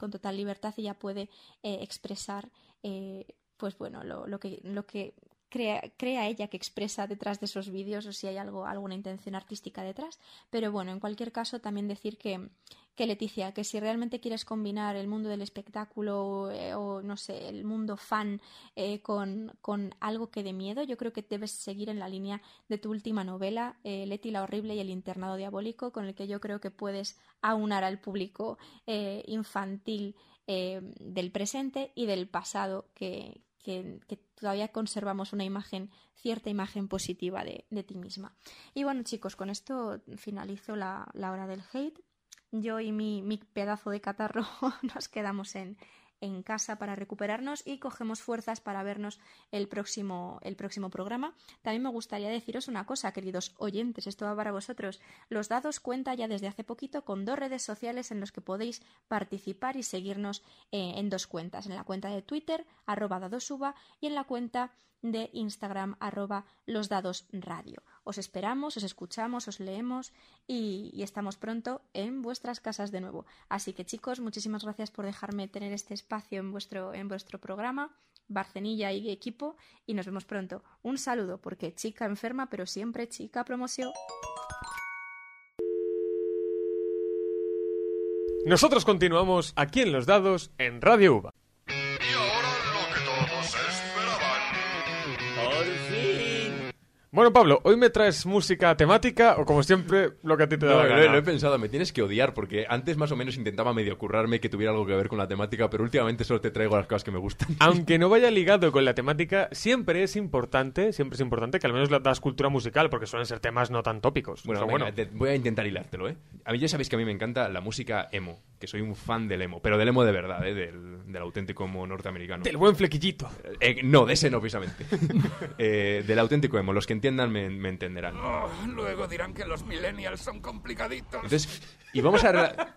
con total libertad ella puede eh, expresar eh, pues bueno, lo, lo que crea, ella que expresa detrás de esos vídeos o si hay algo, alguna intención artística detrás. Pero bueno, en cualquier caso, también decir que, que Leticia, que si realmente quieres combinar el mundo del espectáculo eh, o no sé, el mundo fan eh, con, con algo que de miedo, yo creo que debes seguir en la línea de tu última novela, eh, Leti la Horrible y el Internado Diabólico, con el que yo creo que puedes aunar al público eh, infantil del presente y del pasado que, que, todavía conservamos una imagen, cierta imagen positiva de, de ti misma. Y bueno, chicos, con esto finalizo la, la hora del hate. Yo y mi, mi pedazo de catarro nos quedamos en, en casa para recuperarnos y cogemos fuerzas para vernos el próximo, el próximo programa. También me gustaría deciros una cosa, queridos oyentes, esto va para vosotros. Los dados cuenta ya desde hace poquito con dos redes sociales en las que podéis participar y seguirnos eh, en dos cuentas, en la cuenta de Twitter, arroba dadosuba, y en la cuenta de Instagram, arroba los radio. Os esperamos, os escuchamos, os leemos y, y estamos pronto en vuestras casas de nuevo. Así que chicos, muchísimas gracias por dejarme tener este espacio en vuestro, en vuestro programa, Barcenilla y equipo, y nos vemos pronto. Un saludo, porque chica enferma, pero siempre chica promoción. Nosotros continuamos aquí en Los Dados en Radio UVA. Bueno, Pablo, ¿hoy me traes música temática o como siempre lo que a ti te da No, la lo, gana? lo he pensado, me tienes que odiar porque antes más o menos intentaba medio currarme que tuviera algo que ver con la temática, pero últimamente solo te traigo las cosas que me gustan. Aunque no vaya ligado con la temática, siempre es importante, siempre es importante que al menos la das cultura musical, porque suelen ser temas no tan tópicos. Bueno, venga, te- voy a intentar hilártelo, ¿eh? A mí ya sabéis que a mí me encanta la música emo, que soy un fan del emo, pero del emo de verdad, ¿eh? Del, del auténtico emo norteamericano. Del buen flequillito. Eh, no, de ese no, precisamente. Eh, del auténtico emo, los que entiendan me, me entenderán. Oh, luego dirán que los millennials son complicaditos. Entonces, y vamos a...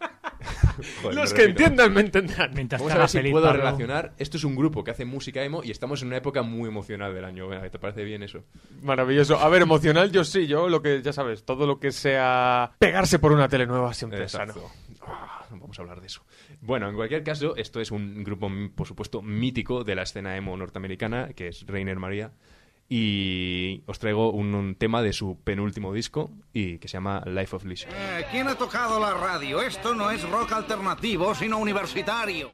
Joder, Los que repito. entiendan me entenderán. Mientras Vamos a ver si feliz, puedo Pablo. relacionar. Esto es un grupo que hace música emo y estamos en una época muy emocional del año. ¿Te parece bien eso? Maravilloso. A ver, emocional yo sí, yo lo que ya sabes, todo lo que sea pegarse por una tele nueva siempre es Exacto. sano. Ah, no vamos a hablar de eso. Bueno, en cualquier caso, esto es un grupo, por supuesto, mítico de la escena emo norteamericana, que es Rainer Maria. Y os traigo un, un tema de su penúltimo disco y que se llama Life of Leisure. Eh, ¿Quién ha tocado la radio? Esto no es rock alternativo, sino universitario.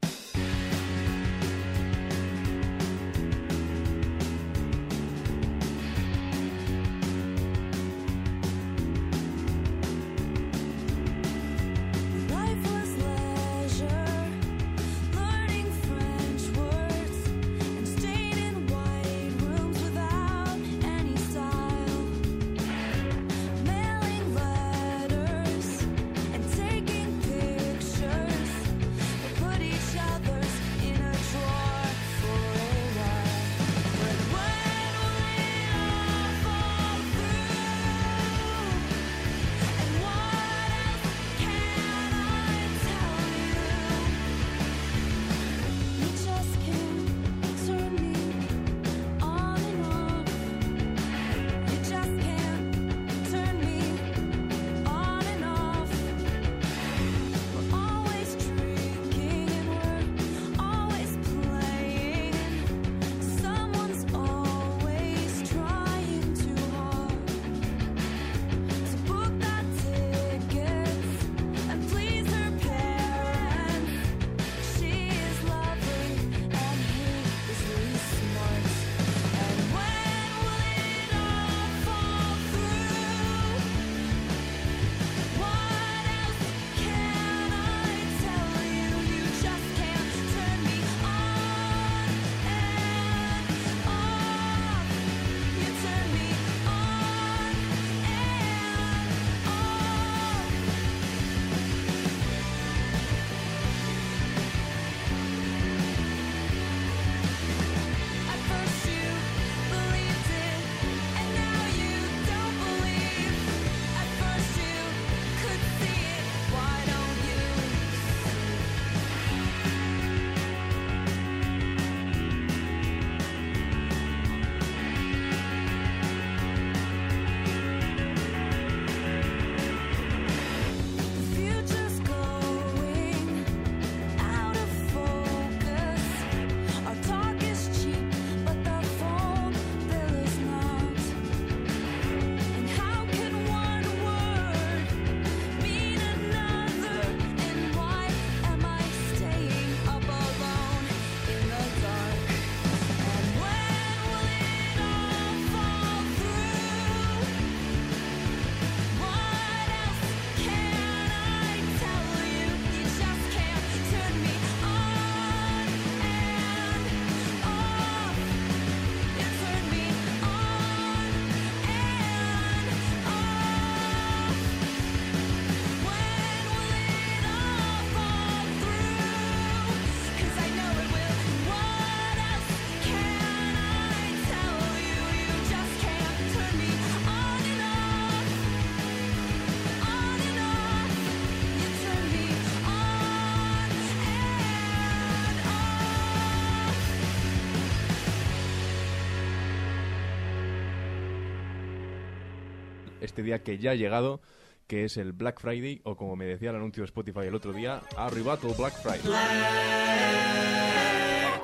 Este día que ya ha llegado, que es el Black Friday, o como me decía el anuncio de Spotify el otro día, arribato Black Friday.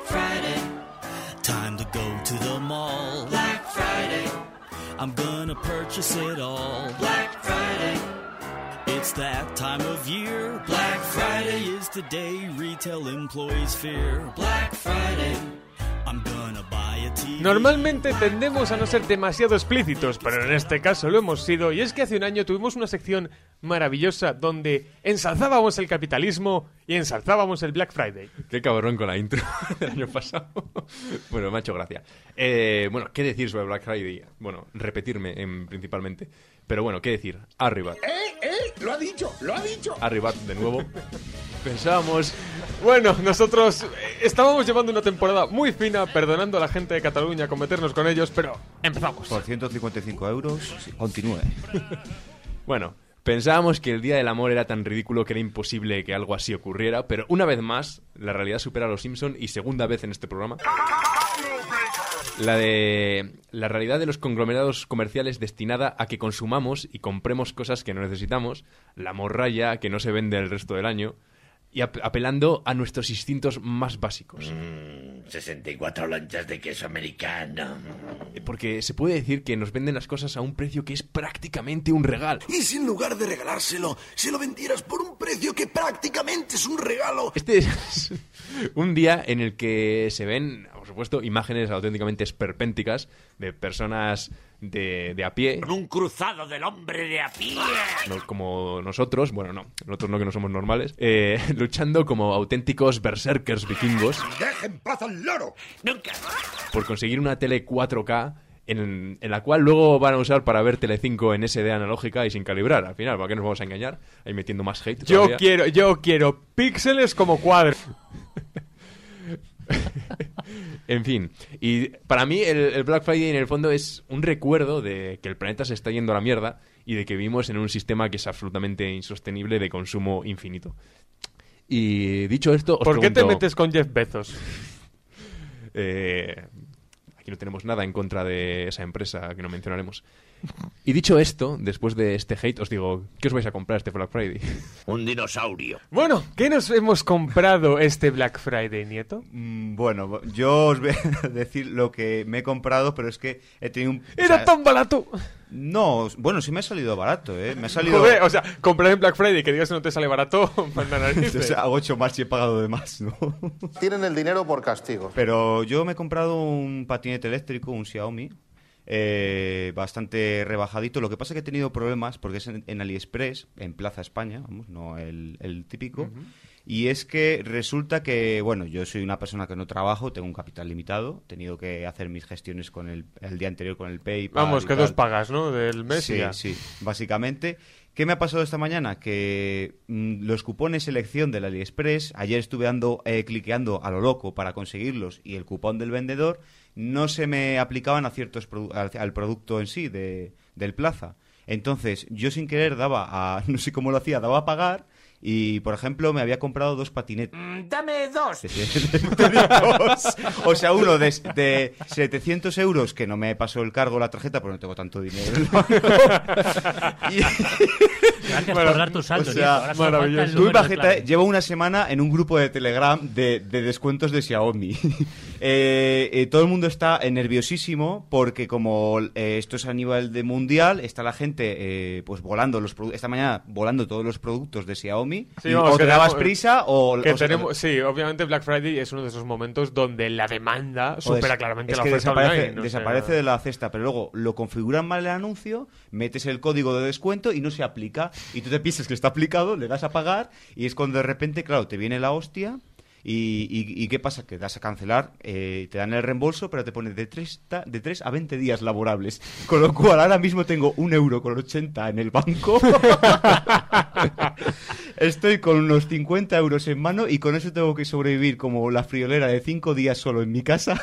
Friday. Time to go to the mall. Black Friday. I'm gonna purchase it all. Black Friday. It's that time of year. Black Friday is the day retail employees fear. Black Friday. Normalmente tendemos a no ser demasiado explícitos, pero en este caso lo hemos sido, y es que hace un año tuvimos una sección maravillosa donde ensalzábamos el capitalismo y ensalzábamos el Black Friday. Qué cabrón con la intro del año pasado. bueno, me ha hecho gracia. Eh, bueno, ¿qué decir sobre Black Friday? Bueno, repetirme em, principalmente. Pero bueno, ¿qué decir? Arribat. ¡Eh, eh! ¡Lo ha dicho! ¡Lo ha dicho! Arribat de nuevo. Pensábamos... Bueno, nosotros eh, estábamos llevando una temporada muy fina, perdonando a la gente de Cataluña con meternos con ellos, pero empezamos. Por 155 euros, continúe. Bueno, pensábamos que el Día del Amor era tan ridículo que era imposible que algo así ocurriera, pero una vez más, la realidad supera a los Simpson y segunda vez en este programa. La de la realidad de los conglomerados comerciales destinada a que consumamos y compremos cosas que no necesitamos, la morralla que no se vende el resto del año y ap- apelando a nuestros instintos más básicos. 64 lonchas de queso americano. Porque se puede decir que nos venden las cosas a un precio que es prácticamente un regalo. Y si en lugar de regalárselo, se lo vendieras por un precio que prácticamente es un regalo. Este es un día en el que se ven, por supuesto, imágenes auténticamente esperpénticas de personas de, de a pie, Un cruzado del hombre de a pie. no como nosotros, bueno, no, nosotros no que no somos normales, eh, luchando como auténticos berserkers vikingos ¡Deje en paz al loro! Nunca. por conseguir una tele 4K en, en la cual luego van a usar para ver Telecinco en SD analógica y sin calibrar. Al final, ¿para qué nos vamos a engañar? Ahí metiendo más hate. Yo todavía. quiero, yo quiero píxeles como cuadros. En fin, y para mí el, el Black Friday en el fondo es un recuerdo de que el planeta se está yendo a la mierda y de que vivimos en un sistema que es absolutamente insostenible de consumo infinito. Y dicho esto, os ¿Por qué te metes con Jeff Bezos? Eh, aquí no tenemos nada en contra de esa empresa que no mencionaremos. Y dicho esto, después de este hate, os digo, ¿qué os vais a comprar este Black Friday? Un dinosaurio. Bueno, ¿qué nos hemos comprado este Black Friday, Nieto? Mm, Bueno, yo os voy a decir lo que me he comprado, pero es que he tenido un... ¡Era o sea, tan barato! No, bueno, sí me ha salido barato, ¿eh? Me ha salido... Joder, o sea, comprar en Black Friday que digas que no te sale barato, manda narices. O sea, hago ocho más y he pagado de más, ¿no? Tienen el dinero por castigo. Pero yo me he comprado un patinete eléctrico, un Xiaomi, eh, bastante rebajadito. Lo que pasa es que he tenido problemas porque es en, en AliExpress, en Plaza España, vamos, no el, el típico. Y es que resulta que, bueno, yo soy una persona que no trabajo, tengo un capital limitado, he tenido que hacer mis gestiones con el, el día anterior con el PayPal. Vamos, que dos pagas, ¿no? Del mes Sí, ya. sí, básicamente. ¿Qué me ha pasado esta mañana? Que mm, los cupones selección del AliExpress, ayer estuve dando, eh, cliqueando a lo loco para conseguirlos y el cupón del vendedor no se me aplicaban a ciertos produ- al, producto en sí de, del plaza. Entonces, yo sin querer daba a, no sé cómo lo hacía, daba a pagar y, por ejemplo, me había comprado dos patinetes. Dame dos. Dos. O sea, uno de, de 700 euros, que no me pasó el cargo la tarjeta porque no tengo tanto dinero. en el banco. Y- Gracias por dar tu saldo, o sea, el Tú imagínate, clave. llevo una semana en un grupo de Telegram de, de descuentos de Xiaomi. Eh, eh, todo el mundo está eh, nerviosísimo porque como eh, esto es a nivel de mundial, está la gente eh, pues volando los esta mañana volando todos los productos de Xiaomi. Sí, y vamos, o que te dabas tenemos- prisa o... que o sea, tenemos, sí, obviamente Black Friday es uno de esos momentos donde la demanda Joder, supera claramente es la que oferta desaparece, online. o desaparece sea, de la cesta, pero luego lo configuran mal el anuncio, metes el código de descuento y no se aplica. Y tú te piensas que está aplicado, le das a pagar y es cuando de repente, claro, te viene la hostia. Y, y- y qué pasa? Que das a cancelar, eh, te dan el reembolso, pero te pone de 3, de 3 a 20 días laborables. Con lo cual ahora mismo tengo un euro con 80 en el banco. Estoy con unos 50 euros en mano y con eso tengo que sobrevivir como la friolera de 5 días solo en mi casa.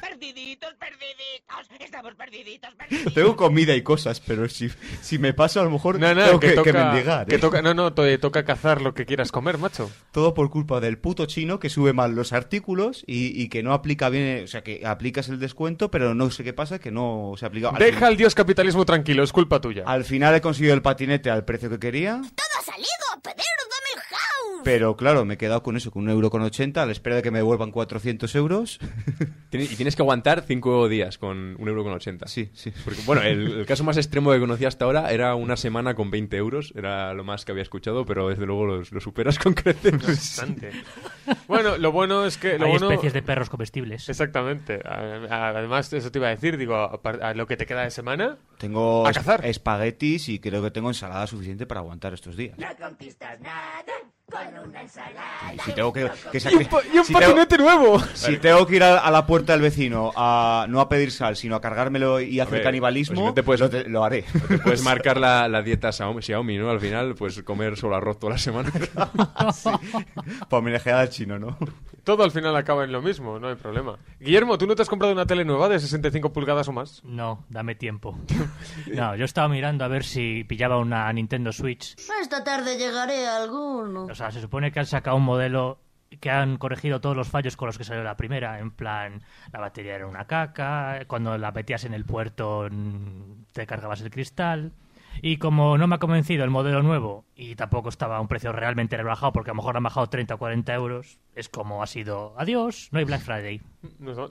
Perdiditos, perdiditos. Estamos perdiditos. Tengo comida y cosas, pero si, si me paso a lo mejor No, no, tengo que, que, toca, que mendigar. que ¿eh? toca- no, no, te toca cazar lo que quieras comer, macho. Todo por culpa del puto chino que sube mal los artículos y, y que no aplica bien, o sea, que aplicas el descuento, pero no sé qué pasa, que no se aplica. Al Deja fin- al dios capitalismo tranquilo, es culpa tuya. Al final he conseguido el patinete al precio que quería, ¡Todo ha salido! ¡Pedir dame el house! Pero claro, me he quedado con eso, con un euro con ochenta, a la espera de que me devuelvan 400 euros. Y tienes que aguantar 5 días con un euro con 80. Sí, sí. Porque, bueno, el, el caso más extremo que conocí hasta ahora era una semana con 20 euros. Era lo más que había escuchado, pero desde luego los- lo superas con creces. Bastante. Bueno, lo bueno es que... Lo Hay bueno... especies de perros comestibles. Exactamente. Además, eso te iba a decir, digo, a lo que te queda de semana... Tengo A cazar. espaguetis y creo que tengo ensalada suficiente para aguantar estos días. No conquistas nada con una ensalada. Si tengo que, que ¡Y un, pa- y un si tengo- patinete nuevo! Si tengo que ir a, a la puerta del vecino a no a pedir sal, sino a cargármelo y hacer Hombre, canibalismo, pues si no te puedes- lo, te- lo haré. Te puedes marcar la, la dieta Xiaomi, Xiaomi, ¿no? Al final, pues comer solo arroz toda la semana. Para homenajear al chino, ¿no? Todo al final acaba en lo mismo, no hay problema. Guillermo, ¿tú no te has comprado una tele nueva de 65 pulgadas o más? No, dame tiempo. No, yo estaba mirando a ver si pillaba una Nintendo Switch. Esta tarde llegaré a alguno. O sea, se supone que han sacado un modelo que han corregido todos los fallos con los que salió la primera. En plan, la batería era una caca, cuando la metías en el puerto te cargabas el cristal. Y como no me ha convencido el modelo nuevo y tampoco estaba a un precio realmente rebajado, porque a lo mejor han bajado 30 o 40 euros, es como ha sido, adiós, no hay Black Friday.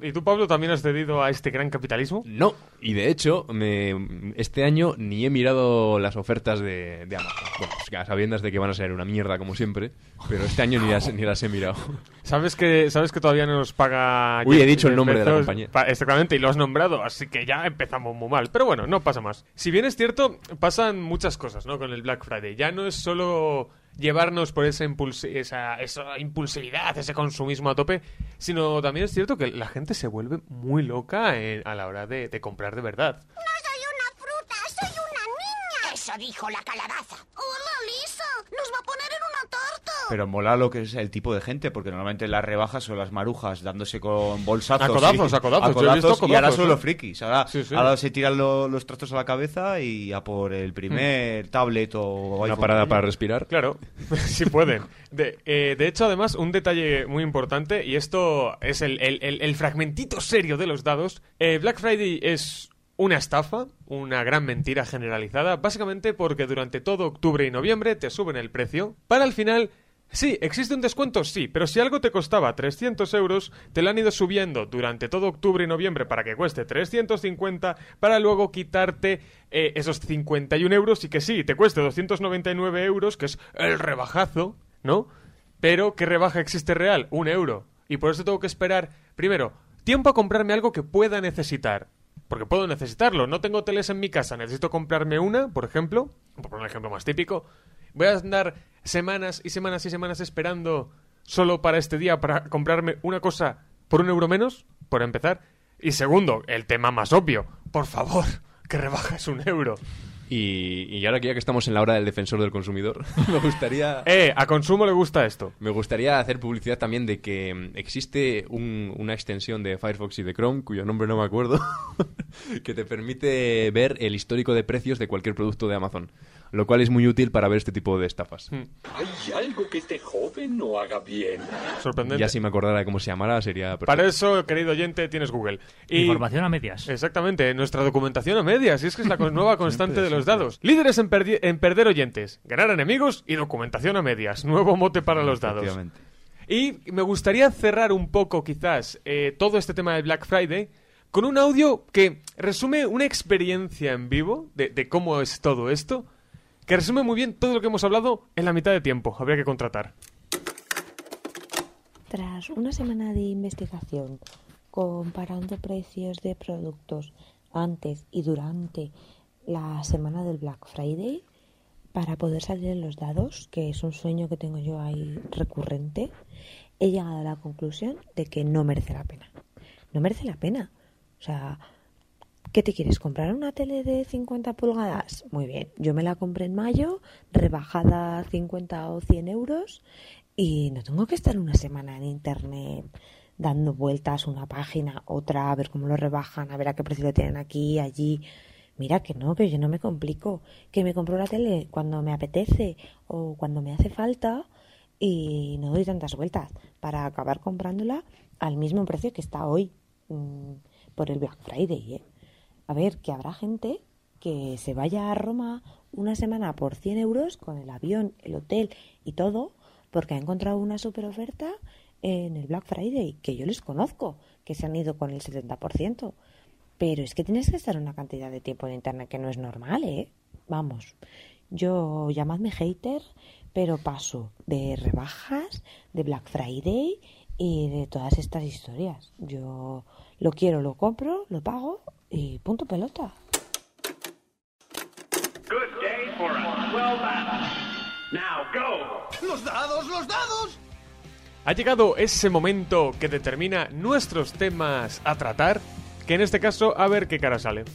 ¿Y tú, Pablo, también has cedido a este gran capitalismo? No, y de hecho, me, este año ni he mirado las ofertas de, de Amazon. Bueno, pues, a sabiendas de que van a ser una mierda como siempre, pero este año ni las, ni las he mirado. ¿Sabes que, sabes que todavía no nos paga... Uy, he dicho el nombre de la compañía. Pa- Exactamente, y lo has nombrado, así que ya empezamos muy mal. Pero bueno, no pasa más. Si bien es cierto, pasan muchas cosas, ¿no? Con el Black Friday. Ya no es solo llevarnos por esa, impulsi- esa, esa impulsividad, ese consumismo a tope, sino también es cierto que la gente se vuelve muy loca en- a la hora de, de comprar de verdad. ¡No Eso dijo la calabaza. ¡Hola, Lisa! ¡Nos va a poner en una tarta! Pero mola lo que es el tipo de gente, porque normalmente las rebajas son las marujas dándose con bolsazos. A codazos, y, a codazos, yo he visto y ahora son los ¿eh? frikis. Ahora, Sí, sí. ahora se tiran lo- los trastos a la cabeza y a por el primer tablet o Una parada para respirar. Claro, si pueden. De, eh, de hecho, además, un detalle muy importante, y esto es el, el- el- el fragmentito serio de los dados, eh, Black Friday es una estafa, una gran mentira generalizada, básicamente porque durante todo octubre y noviembre te suben el precio, para al final... Sí, existe un descuento, sí, pero si algo te costaba 300 euros, te lo han ido subiendo durante todo octubre y noviembre para que cueste 350, para luego quitarte eh, esos 51 euros y que sí, te cueste 299 euros, que es el rebajazo, ¿no? Pero ¿qué rebaja existe real? Un euro. Y por eso tengo que esperar, primero, tiempo a comprarme algo que pueda necesitar. Porque puedo necesitarlo. No tengo teles en mi casa. Necesito comprarme una, por ejemplo. Por un ejemplo más típico. Voy a andar semanas y semanas y semanas esperando solo para este día para comprarme una cosa por un euro menos, por empezar. Y segundo, el tema más obvio. Por favor, que rebajas un euro. Y, y ahora que ya que estamos en la hora del defensor del consumidor, me gustaría... Eh, a consumo le gusta esto. Me gustaría hacer publicidad también de que mm, existe un- una extensión de Firefox y de Chrome, cuyo nombre no me acuerdo, que te permite ver el histórico de precios de cualquier producto de Amazon, lo cual es muy útil para ver este tipo de estafas. Hay algo que este joven no haga bien. Sorprendente. Ya si me acordara de cómo se llamara, sería perfecto. Para eso, querido oyente, tienes Google. Y- Información a medias. Exactamente, nuestra documentación a medias. Y es que es la nueva constante de los dados. Líderes en, perdi- en perder oyentes, ganar enemigos y documentación a medias. Nuevo mote para los dados. Efectivamente. Y me gustaría cerrar un poco, quizás, eh, todo este tema de Black Friday con un audio que resume una experiencia en vivo de, de cómo es todo esto, que resume muy bien todo lo que hemos hablado en la mitad de tiempo. Habría que contratar. Tras una semana de investigación comparando precios de productos antes y durante la semana del Black Friday para poder salir en los dados, que es un sueño que tengo yo ahí recurrente, he llegado a la conclusión de que no merece la pena. No merece la pena. O sea, ¿qué te quieres comprar? ¿Una tele de 50 pulgadas? Muy bien, yo me la compré en mayo, rebajada 50 o 100 euros y no tengo que estar una semana en internet dando vueltas una página, otra, a ver cómo lo rebajan, a ver a qué precio lo tienen aquí, allí. Mira que no, que yo no me complico, que me compro la tele cuando me apetece o cuando me hace falta y no doy tantas vueltas para acabar comprándola al mismo precio que está hoy mm, por el Black Friday. ¿eh? A ver, que habrá gente que se vaya a Roma una semana por 100 euros con el avión, el hotel y todo porque ha encontrado una super oferta en el Black Friday, que yo les conozco, que se han ido con el 70%. Pero es que tienes que estar una cantidad de tiempo en internet que no es normal, ¿eh? Vamos, yo llamadme hater, pero paso de rebajas, de Black Friday y de todas estas historias. Yo lo quiero, lo compro, lo pago y punto pelota. Good day for a swell battle. Now go. ¡Los dados, los dados! Ha llegado ese momento que determina nuestros temas a tratar, que en este caso a ver qué cara sale.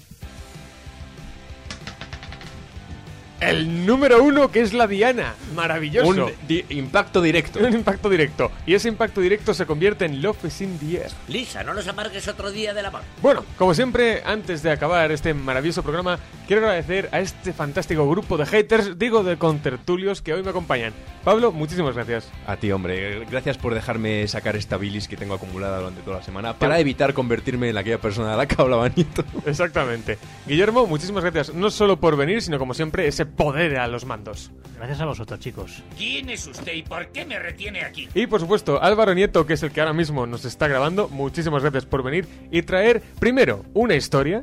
El número uno que es la Diana, maravilloso. Un di- impacto directo. Un impacto directo. Y ese impacto directo se convierte en Love is in the air. Lisa, no nos amargues otro día del amor. Bueno, como siempre, antes de acabar este maravilloso programa, quiero agradecer a este fantástico grupo de haters, digo de contertulios, que hoy me acompañan. Pablo, muchísimas gracias. A ti, hombre. Gracias por dejarme sacar esta bilis que tengo acumulada durante toda la semana para evitar convertirme en aquella persona de la que hablaba Nieto. Exactamente. Guillermo, muchísimas gracias, no solo por venir, sino como siempre, ese poder a los mandos. Gracias a vosotros, chicos. ¿Quién es usted y por qué me retiene aquí? Y por supuesto, Álvaro Nieto, que es el que ahora mismo nos está grabando, muchísimas gracias por venir y traer, primero, una historia,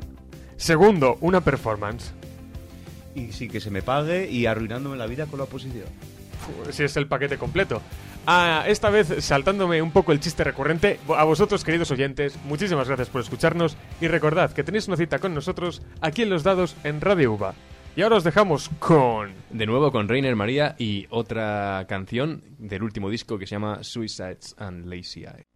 segundo, una performance. Y sí, que se me pague y arruinándome la vida con la oposición. si es el paquete completo. Ah, esta vez saltándome un poco el chiste recurrente, a vosotros queridos oyentes, muchísimas gracias por escucharnos y recordad que tenéis una cita con nosotros aquí en Los Dados en Radio Uva. Y ahora os dejamos con... De nuevo con Rainer María y otra canción del último disco que se llama Suicides and Lazy Eye.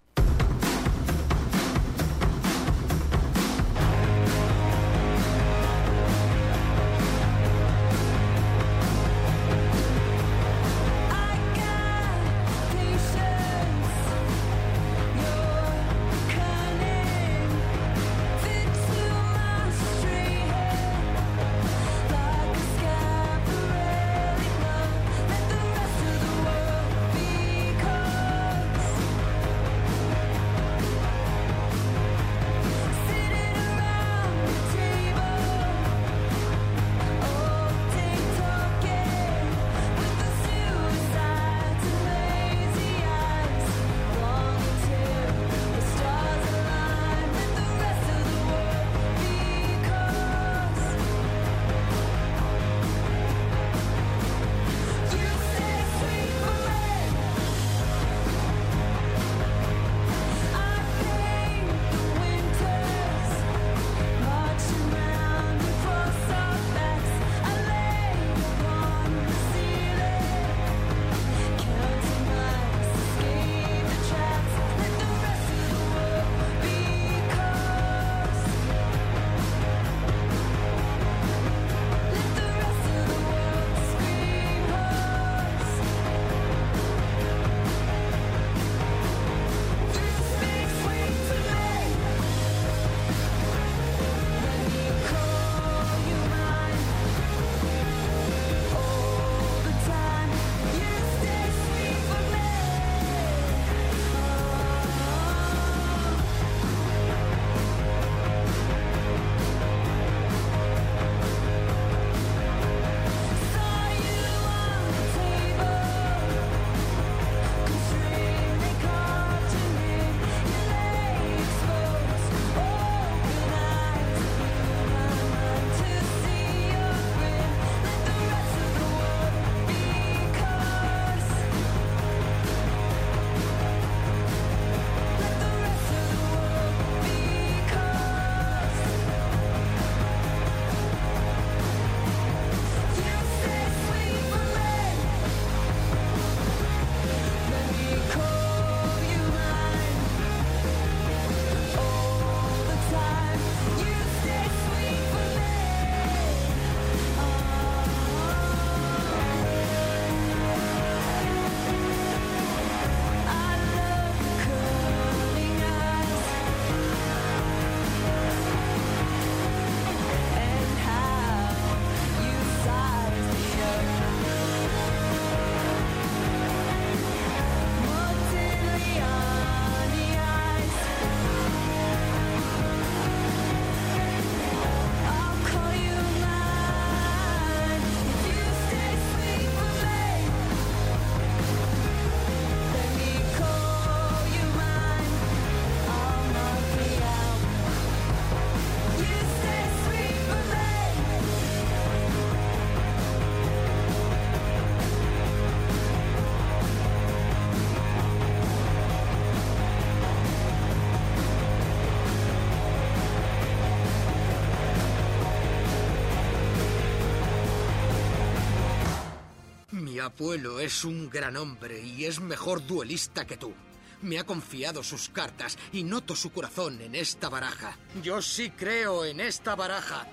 Abuelo es un gran hombre y es mejor duelista que tú. Me ha confiado sus cartas y noto su corazón en esta baraja. Yo sí creo en esta baraja.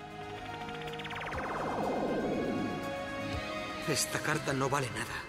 Esta carta no vale nada.